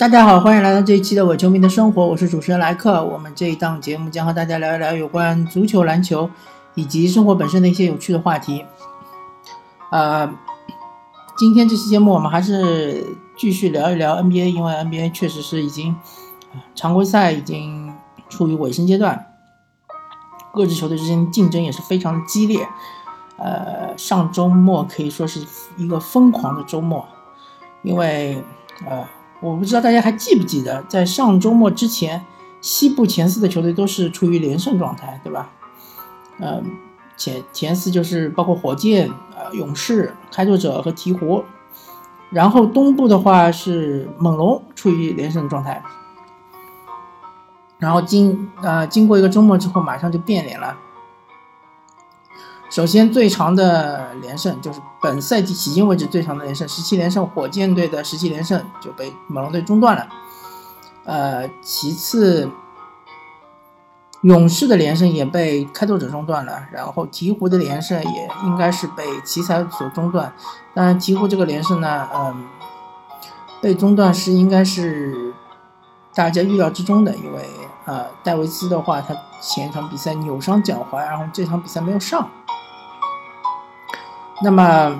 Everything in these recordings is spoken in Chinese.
大家好，欢迎来到这一期的伪球迷的生活，我是主持人莱克。我们这一档节目将和大家聊一聊有关足球、篮球以及生活本身的一些有趣的话题。呃，今天这期节目我们还是继续聊一聊 NBA，因为 NBA 确实是已经常规赛已经处于尾声阶段，各支球队之间竞争也是非常激烈。呃，上周末可以说是一个疯狂的周末，因为呃。我不知道大家还记不记得，在上周末之前，西部前四的球队都是处于连胜状态，对吧？嗯，前前四就是包括火箭、呃勇士、开拓者和鹈鹕，然后东部的话是猛龙处于连胜状态，然后经呃经过一个周末之后，马上就变脸了。首先，最长的连胜就是本赛季迄今为止最长的连胜，十七连胜，火箭队的十七连胜就被猛龙队中断了。呃，其次，勇士的连胜也被开拓者中断了，然后鹈鹕的连胜也应该是被奇才所中断。当然，鹈鹕这个连胜呢，嗯，被中断是应该是大家预料之中的，因为呃，戴维斯的话，他前一场比赛扭伤脚踝，然后这场比赛没有上。那么，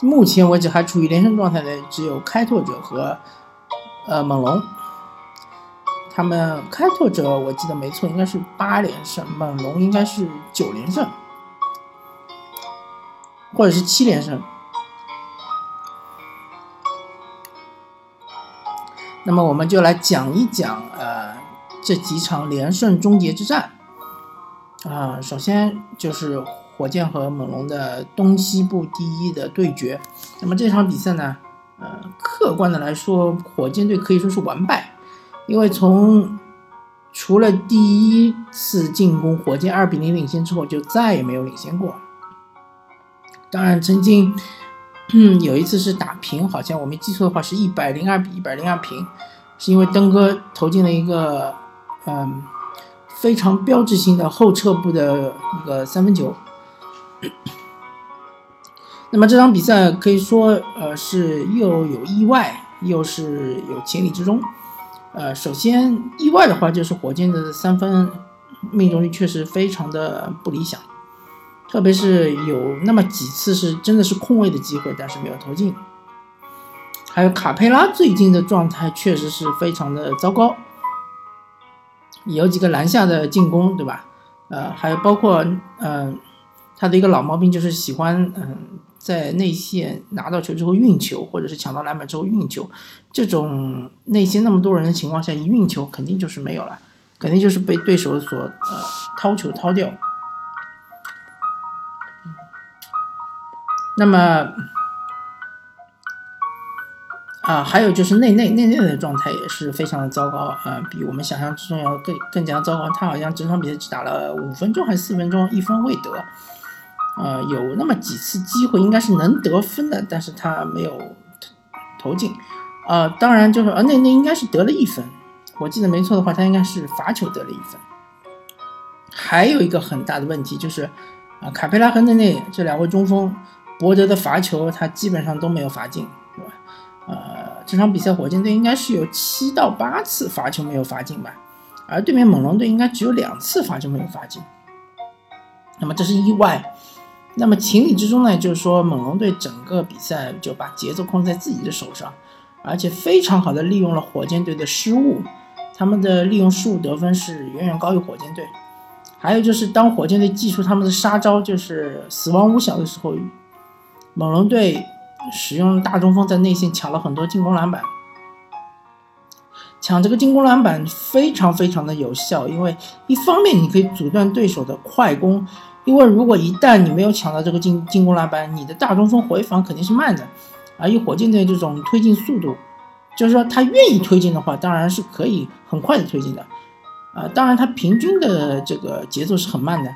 目前为止还处于连胜状态的只有开拓者和呃猛龙。他们开拓者我记得没错，应该是八连胜，猛龙应该是九连胜，或者是七连胜。那么我们就来讲一讲呃这几场连胜终结之战。啊，首先就是。火箭和猛龙的东西部第一的对决，那么这场比赛呢，呃，客观的来说，火箭队可以说是完败，因为从除了第一次进攻火箭二比零领先之后，就再也没有领先过。当然，曾经嗯有一次是打平，好像我没记错的话，是一百零二比一百零二平，是因为登哥投进了一个嗯非常标志性的后撤步的一个三分球。那么这场比赛可以说，呃，是又有意外，又是有情理之中。呃，首先意外的话，就是火箭的三分命中率确实非常的不理想，特别是有那么几次是真的是空位的机会，但是没有投进。还有卡佩拉最近的状态确实是非常的糟糕，有几个篮下的进攻，对吧？呃，还有包括，嗯。他的一个老毛病就是喜欢，嗯，在内线拿到球之后运球，或者是抢到篮板之后运球。这种内线那么多人的情况下，一运球肯定就是没有了，肯定就是被对手所呃掏球掏掉。那么啊，还有就是内内内内的状态也是非常的糟糕啊，比我们想象之中要更更加糟糕。他好像整场比赛只打了五分钟还是四分钟，一分未得。呃，有那么几次机会应该是能得分的，但是他没有投进。呃，当然就是，呃，那那应该是得了一分，我记得没错的话，他应该是罚球得了一分。还有一个很大的问题就是，啊，卡佩拉和内内这两位中锋，博德的罚球他基本上都没有罚进，对吧？呃，这场比赛火箭队应该是有七到八次罚球没有罚进吧，而对面猛龙队应该只有两次罚球没有罚进。那么这是意外。那么情理之中呢，就是说猛龙队整个比赛就把节奏控制在自己的手上，而且非常好的利用了火箭队的失误，他们的利用失误得分是远远高于火箭队。还有就是当火箭队祭出他们的杀招，就是死亡五小的时候，猛龙队使用大中锋在内线抢了很多进攻篮板，抢这个进攻篮板非常非常的有效，因为一方面你可以阻断对手的快攻。因为如果一旦你没有抢到这个进进攻篮板，你的大中锋回防肯定是慢的，而以火箭队这种推进速度，就是说他愿意推进的话，当然是可以很快的推进的，啊，当然他平均的这个节奏是很慢的，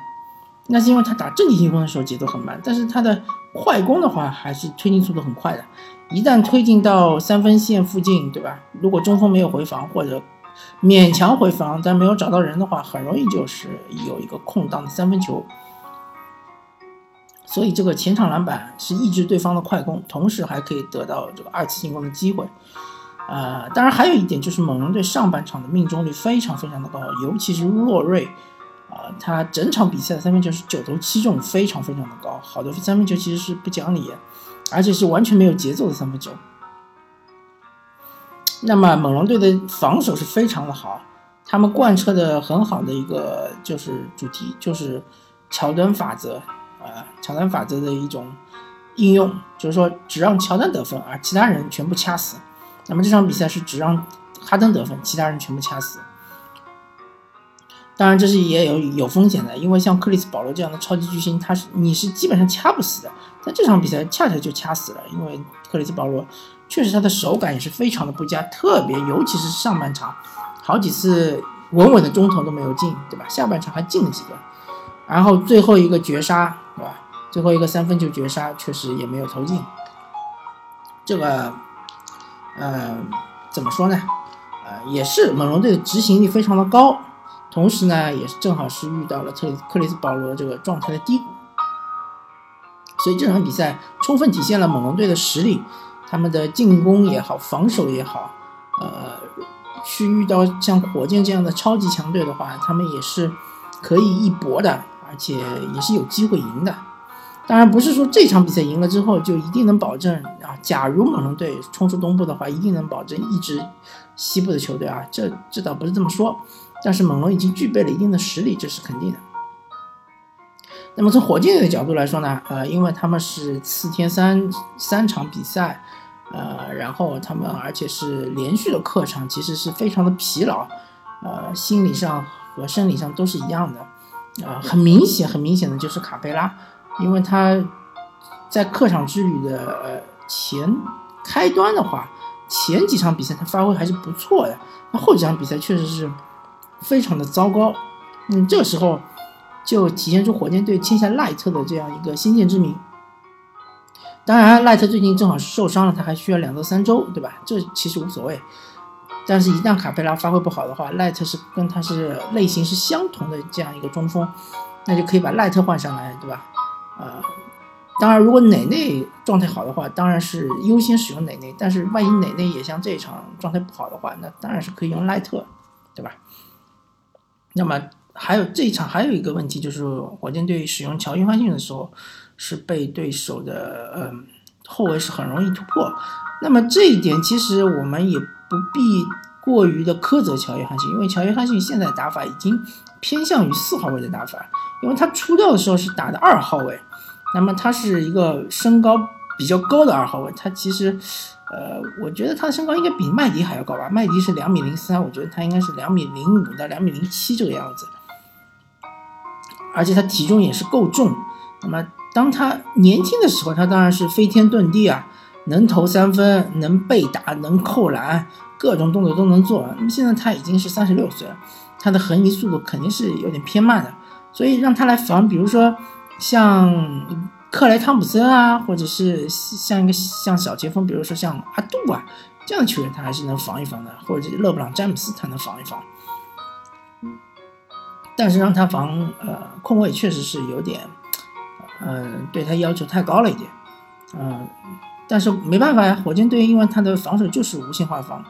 那是因为他打阵地进攻的时候节奏很慢，但是他的快攻的话还是推进速度很快的，一旦推进到三分线附近，对吧？如果中锋没有回防或者勉强回防，但没有找到人的话，很容易就是有一个空档的三分球。所以这个前场篮板是抑制对方的快攻，同时还可以得到这个二次进攻的机会。呃，当然还有一点就是猛龙队上半场的命中率非常非常的高，尤其是洛瑞，啊，他整场比赛的三分球是九投七中，非常非常的高。好的三分球其实是不讲理，而且是完全没有节奏的三分球。那么猛龙队的防守是非常的好，他们贯彻的很好的一个就是主题就是乔丹法则，呃，乔丹法则的一种应用，就是说只让乔丹得分，而其他人全部掐死。那么这场比赛是只让哈登得分，其他人全部掐死。当然这是也有有风险的，因为像克里斯保罗这样的超级巨星，他是你是基本上掐不死的。但这场比赛恰恰就掐死了，因为克里斯保罗确实他的手感也是非常的不佳，特别尤其是上半场，好几次稳稳的中投都没有进，对吧？下半场还进了几个，然后最后一个绝杀，对吧？最后一个三分球绝杀确实也没有投进，这个。呃，怎么说呢？呃，也是猛龙队的执行力非常的高，同时呢，也是正好是遇到了特克里斯保罗这个状态的低谷，所以这场比赛充分体现了猛龙队的实力，他们的进攻也好，防守也好，呃，去遇到像火箭这样的超级强队的话，他们也是可以一搏的，而且也是有机会赢的。当然不是说这场比赛赢了之后就一定能保证啊。假如猛龙队冲出东部的话，一定能保证一支西部的球队啊。这这倒不是这么说，但是猛龙已经具备了一定的实力，这是肯定的。那么从火箭队的角度来说呢，呃，因为他们是四天三三场比赛，呃，然后他们而且是连续的客场，其实是非常的疲劳，呃，心理上和生理上都是一样的，啊，很明显很明显的就是卡佩拉。因为他在客场之旅的呃前开端的话，前几场比赛他发挥还是不错的，那后几场比赛确实是非常的糟糕。嗯，这个时候就体现出火箭队签下赖特的这样一个先见之明。当然，赖特最近正好是受伤了，他还需要两到三周，对吧？这其实无所谓。但是，一旦卡佩拉发挥不好的话，赖特是跟他是类型是相同的这样一个中锋，那就可以把赖特换上来，对吧？啊，当然，如果内内状态好的话，当然是优先使用内内。但是，万一内内也像这一场状态不好的话，那当然是可以用赖特，对吧？那么，还有这一场还有一个问题，就是火箭队使用乔约翰逊的时候，是被对手的嗯后卫是很容易突破。那么这一点其实我们也不必过于的苛责乔约翰逊，因为乔约翰逊现在打法已经偏向于四号位的打法，因为他出道的时候是打的二号位。那么他是一个身高比较高的二号位，他其实，呃，我觉得他的身高应该比麦迪还要高吧？麦迪是两米零三，我觉得他应该是两米零五到两米零七这个样子，而且他体重也是够重。那么当他年轻的时候，他当然是飞天遁地啊，能投三分，能背打，能扣篮，各种动作都能做。那么现在他已经是三十六岁了，他的横移速度肯定是有点偏慢的，所以让他来防，比如说。像克莱汤普森啊，或者是像一个像小前锋，比如说像阿杜啊这样的球员，他还是能防一防的，或者勒布朗詹姆斯他能防一防。但是让他防呃控卫确实是有点，嗯，对他要求太高了一点，嗯，但是没办法呀，火箭队因为他的防守就是无限化防，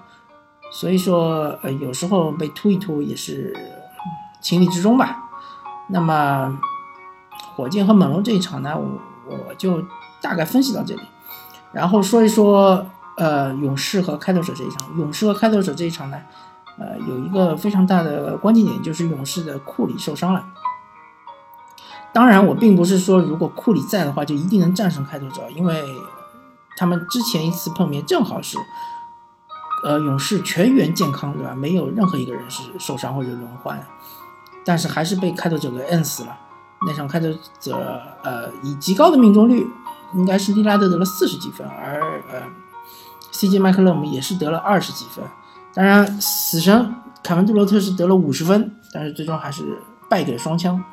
所以说呃有时候被突一突也是情理之中吧。那么。火箭和猛龙这一场呢，我我就大概分析到这里，然后说一说呃勇士和开拓者这一场。勇士和开拓者这一场呢，呃有一个非常大的关键点，就是勇士的库里受伤了。当然，我并不是说如果库里在的话就一定能战胜开拓者，因为他们之前一次碰面正好是呃勇士全员健康，对吧？没有任何一个人是受伤或者轮换，但是还是被开拓者给摁死了。那场开拓者，呃，以极高的命中率，应该是利拉德得了四十几分，而呃，CJ 麦克勒姆也是得了二十几分。当然，死神凯文杜罗特是得了五十分，但是最终还是败给了双枪。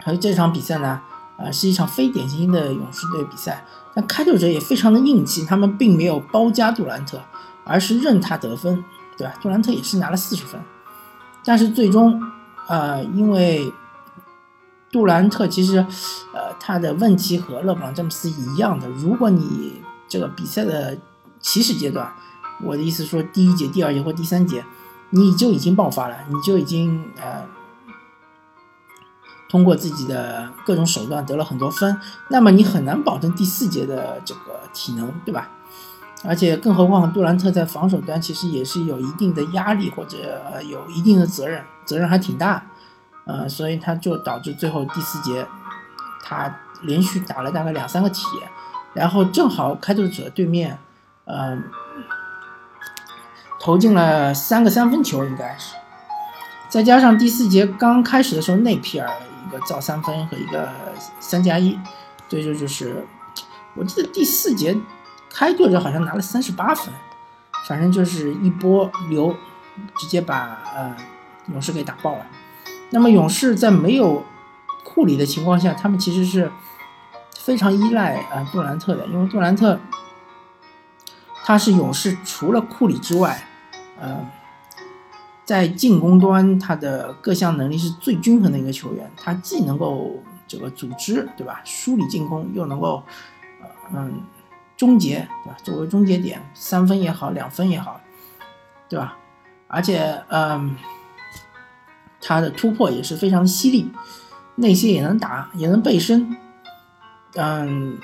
还有这场比赛呢，啊，是一场非典型的勇士队比赛。但开拓者也非常的硬气，他们并没有包夹杜兰特，而是任他得分，对吧？杜兰特也是拿了四十分，但是最终，呃，因为杜兰特其实，呃，他的问题和勒布朗詹姆斯一样的。如果你这个比赛的起始阶段，我的意思说第一节、第二节或第三节，你就已经爆发了，你就已经呃通过自己的各种手段得了很多分，那么你很难保证第四节的这个体能，对吧？而且更何况杜兰特在防守端其实也是有一定的压力或者有一定的责任，责任还挺大，呃，所以他就导致最后第四节他连续打了大概两三个铁，然后正好开拓者对面，嗯，投进了三个三分球应该是，再加上第四节刚开始的时候内皮尔一个造三分和一个三加一，这就就是我记得第四节。开拓者好像拿了三十八分，反正就是一波流，直接把呃勇士给打爆了。那么勇士在没有库里的情况下，他们其实是非常依赖啊杜兰特的，因为杜兰特他是勇士除了库里之外，呃，在进攻端他的各项能力是最均衡的一个球员，他既能够这个组织对吧，梳理进攻，又能够嗯。终结，对吧？作为终结点，三分也好，两分也好，对吧？而且，嗯，他的突破也是非常犀利，内线也能打，也能背身，嗯。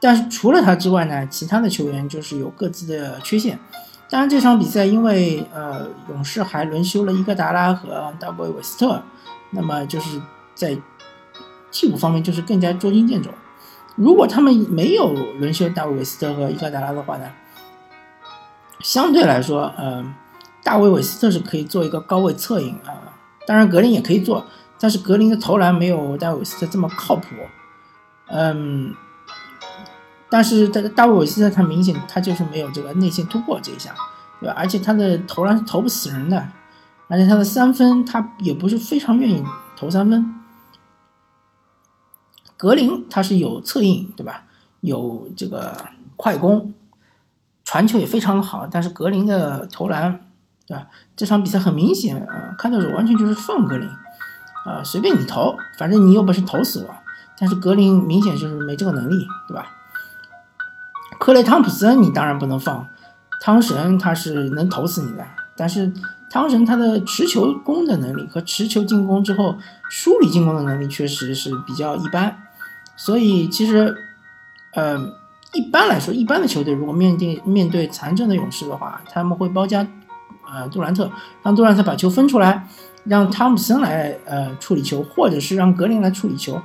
但是除了他之外呢，其他的球员就是有各自的缺陷。当然，这场比赛因为呃，勇士还轮休了伊戈达拉和大卫韦斯特，那么就是在替补方面就是更加捉襟见肘。如果他们没有轮休大卫韦斯特和伊戈达拉的话呢，相对来说，呃，大卫韦斯特是可以做一个高位策应啊，当然格林也可以做，但是格林的投篮没有大卫韦斯特这么靠谱，嗯，但是大大卫韦斯特他明显他就是没有这个内线突破这一项，对吧？而且他的投篮是投不死人的，而且他的三分他也不是非常愿意投三分。格林他是有策应，对吧？有这个快攻，传球也非常好。但是格林的投篮，对吧？这场比赛很明显，呃，看到是完全就是放格林，啊，随便你投，反正你有本事投死我。但是格林明显就是没这个能力，对吧？克雷汤普森你当然不能放，汤神他是能投死你的，但是汤神他的持球攻的能力和持球进攻之后梳理进攻的能力确实是比较一般。所以其实，呃，一般来说，一般的球队如果面对面对残阵的勇士的话，他们会包夹，呃，杜兰特，让杜兰特把球分出来，让汤普森来呃处理球，或者是让格林来处理球，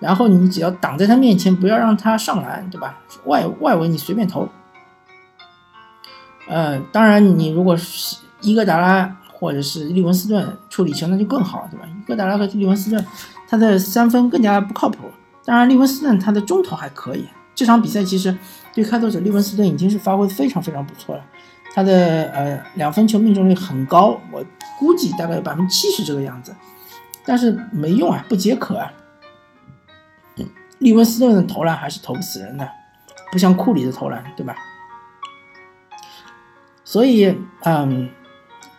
然后你只要挡在他面前，不要让他上篮，对吧？外外围你随便投。呃，当然你如果是伊戈达拉或者是利文斯顿处理球，那就更好，对吧？伊戈达拉和利文斯顿他的三分更加不靠谱。当然，利文斯顿他的中投还可以。这场比赛其实对开拓者，利文斯顿已经是发挥非常非常不错了。他的呃两分球命中率很高，我估计大概有百分之七十这个样子。但是没用啊，不解渴啊。利文斯顿的投篮还是投不死人的，不像库里的投篮，对吧？所以，嗯，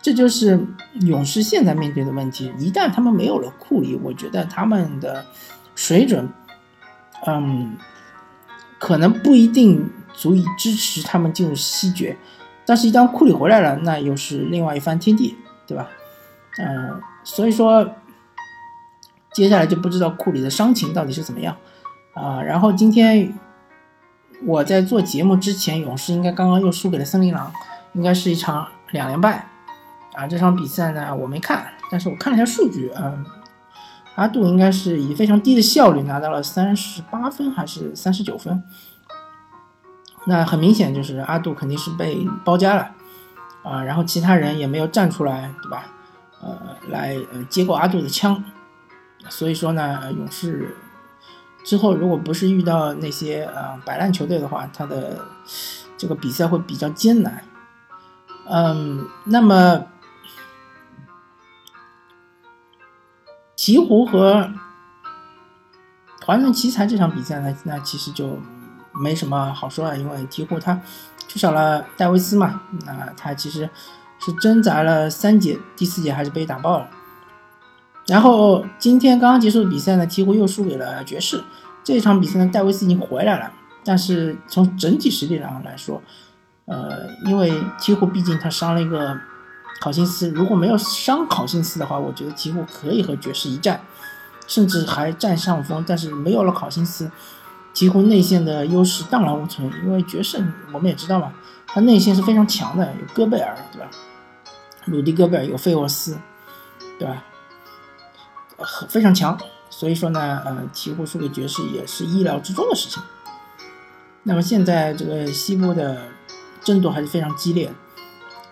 这就是勇士现在面对的问题。一旦他们没有了库里，我觉得他们的水准。嗯，可能不一定足以支持他们进入西决，但是，一旦库里回来了，那又是另外一番天地，对吧？嗯，所以说，接下来就不知道库里的伤情到底是怎么样啊。然后今天我在做节目之前，勇士应该刚刚又输给了森林狼，应该是一场两连败啊。这场比赛呢，我没看，但是我看了一下数据，嗯。阿杜应该是以非常低的效率拿到了三十八分还是三十九分？那很明显就是阿杜肯定是被包夹了啊，然后其他人也没有站出来，对吧？呃，来呃接过阿杜的枪，所以说呢，勇士之后如果不是遇到那些呃摆烂球队的话，他的这个比赛会比较艰难。嗯，那么。鹈鹕和团团奇才这场比赛呢，那其实就没什么好说了，因为鹈鹕他缺少了戴维斯嘛，那他其实是挣扎了三节，第四节还是被打爆了。然后今天刚刚结束的比赛呢，鹈鹕又输给了爵士。这场比赛呢，戴维斯已经回来了，但是从整体实力上来说，呃，因为鹈鹕毕竟他伤了一个考辛斯，如果没有伤考辛斯的话，我觉得鹈鹕可以和爵士一战，甚至还占上风。但是没有了考辛斯，鹈鹕内线的优势荡然无存。因为爵士我们也知道嘛，他内线是非常强的，有戈贝尔，对吧？鲁迪戈贝尔有费沃斯，对吧？非常强。所以说呢，呃，鹈鹕输给爵士也是意料之中的事情。那么现在这个西部的争夺还是非常激烈。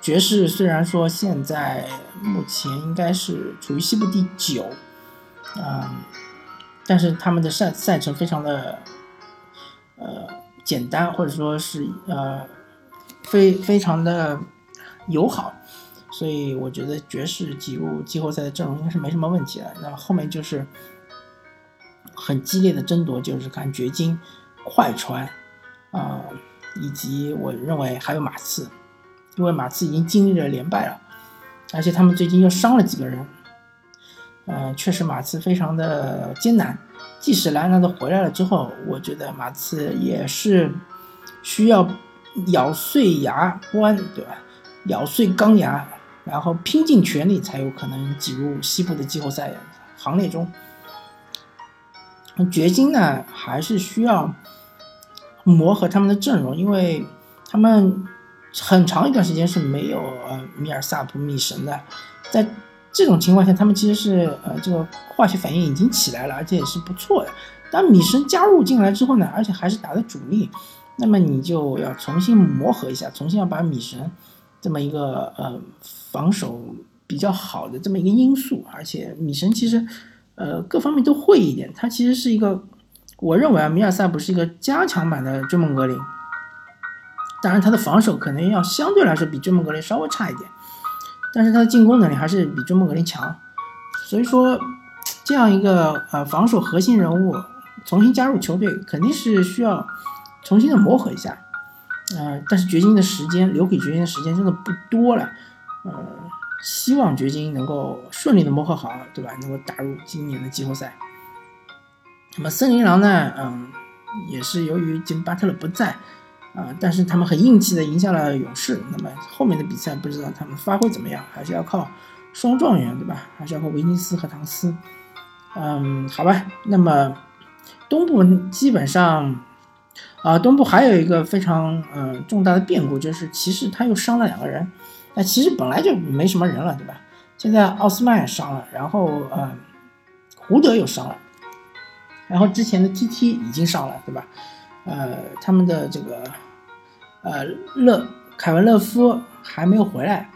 爵士虽然说现在目前应该是处于西部第九，嗯，但是他们的赛赛程非常的呃简单，或者说是呃非非常的友好，所以我觉得爵士挤入季后赛的阵容应该是没什么问题的。那后面就是很激烈的争夺，就是看掘金、快船。啊，以及我认为还有马刺，因为马刺已经经历了连败了，而且他们最近又伤了几个人，呃，确实马刺非常的艰难。即使莱昂纳德回来了之后，我觉得马刺也是需要咬碎牙关，对吧？咬碎钢牙，然后拼尽全力才有可能挤入西部的季后赛行列中。掘金呢，还是需要。磨合他们的阵容，因为他们很长一段时间是没有呃米尔萨普米神的，在这种情况下，他们其实是呃这个化学反应已经起来了，而且也是不错的。当米神加入进来之后呢，而且还是打的主力，那么你就要重新磨合一下，重新要把米神这么一个呃防守比较好的这么一个因素，而且米神其实呃各方面都会一点，他其实是一个。我认为啊，米尔萨普是一个加强版的追梦格林，当然他的防守可能要相对来说比追梦格林稍微差一点，但是他的进攻能力还是比追梦格林强。所以说，这样一个呃防守核心人物重新加入球队，肯定是需要重新的磨合一下。呃，但是掘金的时间留给掘金的时间真的不多了，呃，希望掘金能够顺利的磨合好，对吧？能够打入今年的季后赛。那么森林狼呢？嗯，也是由于吉姆巴特勒不在，啊，但是他们很硬气的赢下了勇士。那么后面的比赛不知道他们发挥怎么样，还是要靠双状元，对吧？还是要靠维尼斯和唐斯。嗯，好吧。那么东部基本上，啊，东部还有一个非常嗯重大的变故，就是骑士他又伤了两个人。那其实本来就没什么人了，对吧？现在奥斯曼伤了，然后嗯，胡德又伤了。然后之前的 TT 已经伤了，对吧？呃，他们的这个呃勒凯文勒夫还没有回来，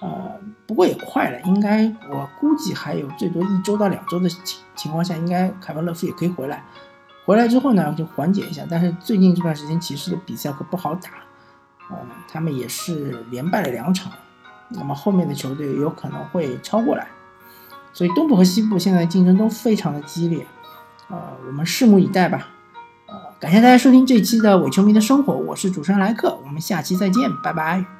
呃，不过也快了，应该我估计还有最多一周到两周的情情况下，应该凯文勒夫也可以回来。回来之后呢，就缓解一下。但是最近这段时间骑士的比赛可不好打，呃，他们也是连败了两场，那么后面的球队有可能会超过来，所以东部和西部现在竞争都非常的激烈。呃，我们拭目以待吧。呃，感谢大家收听这期的伪球迷的生活，我是主持人莱克，我们下期再见，拜拜。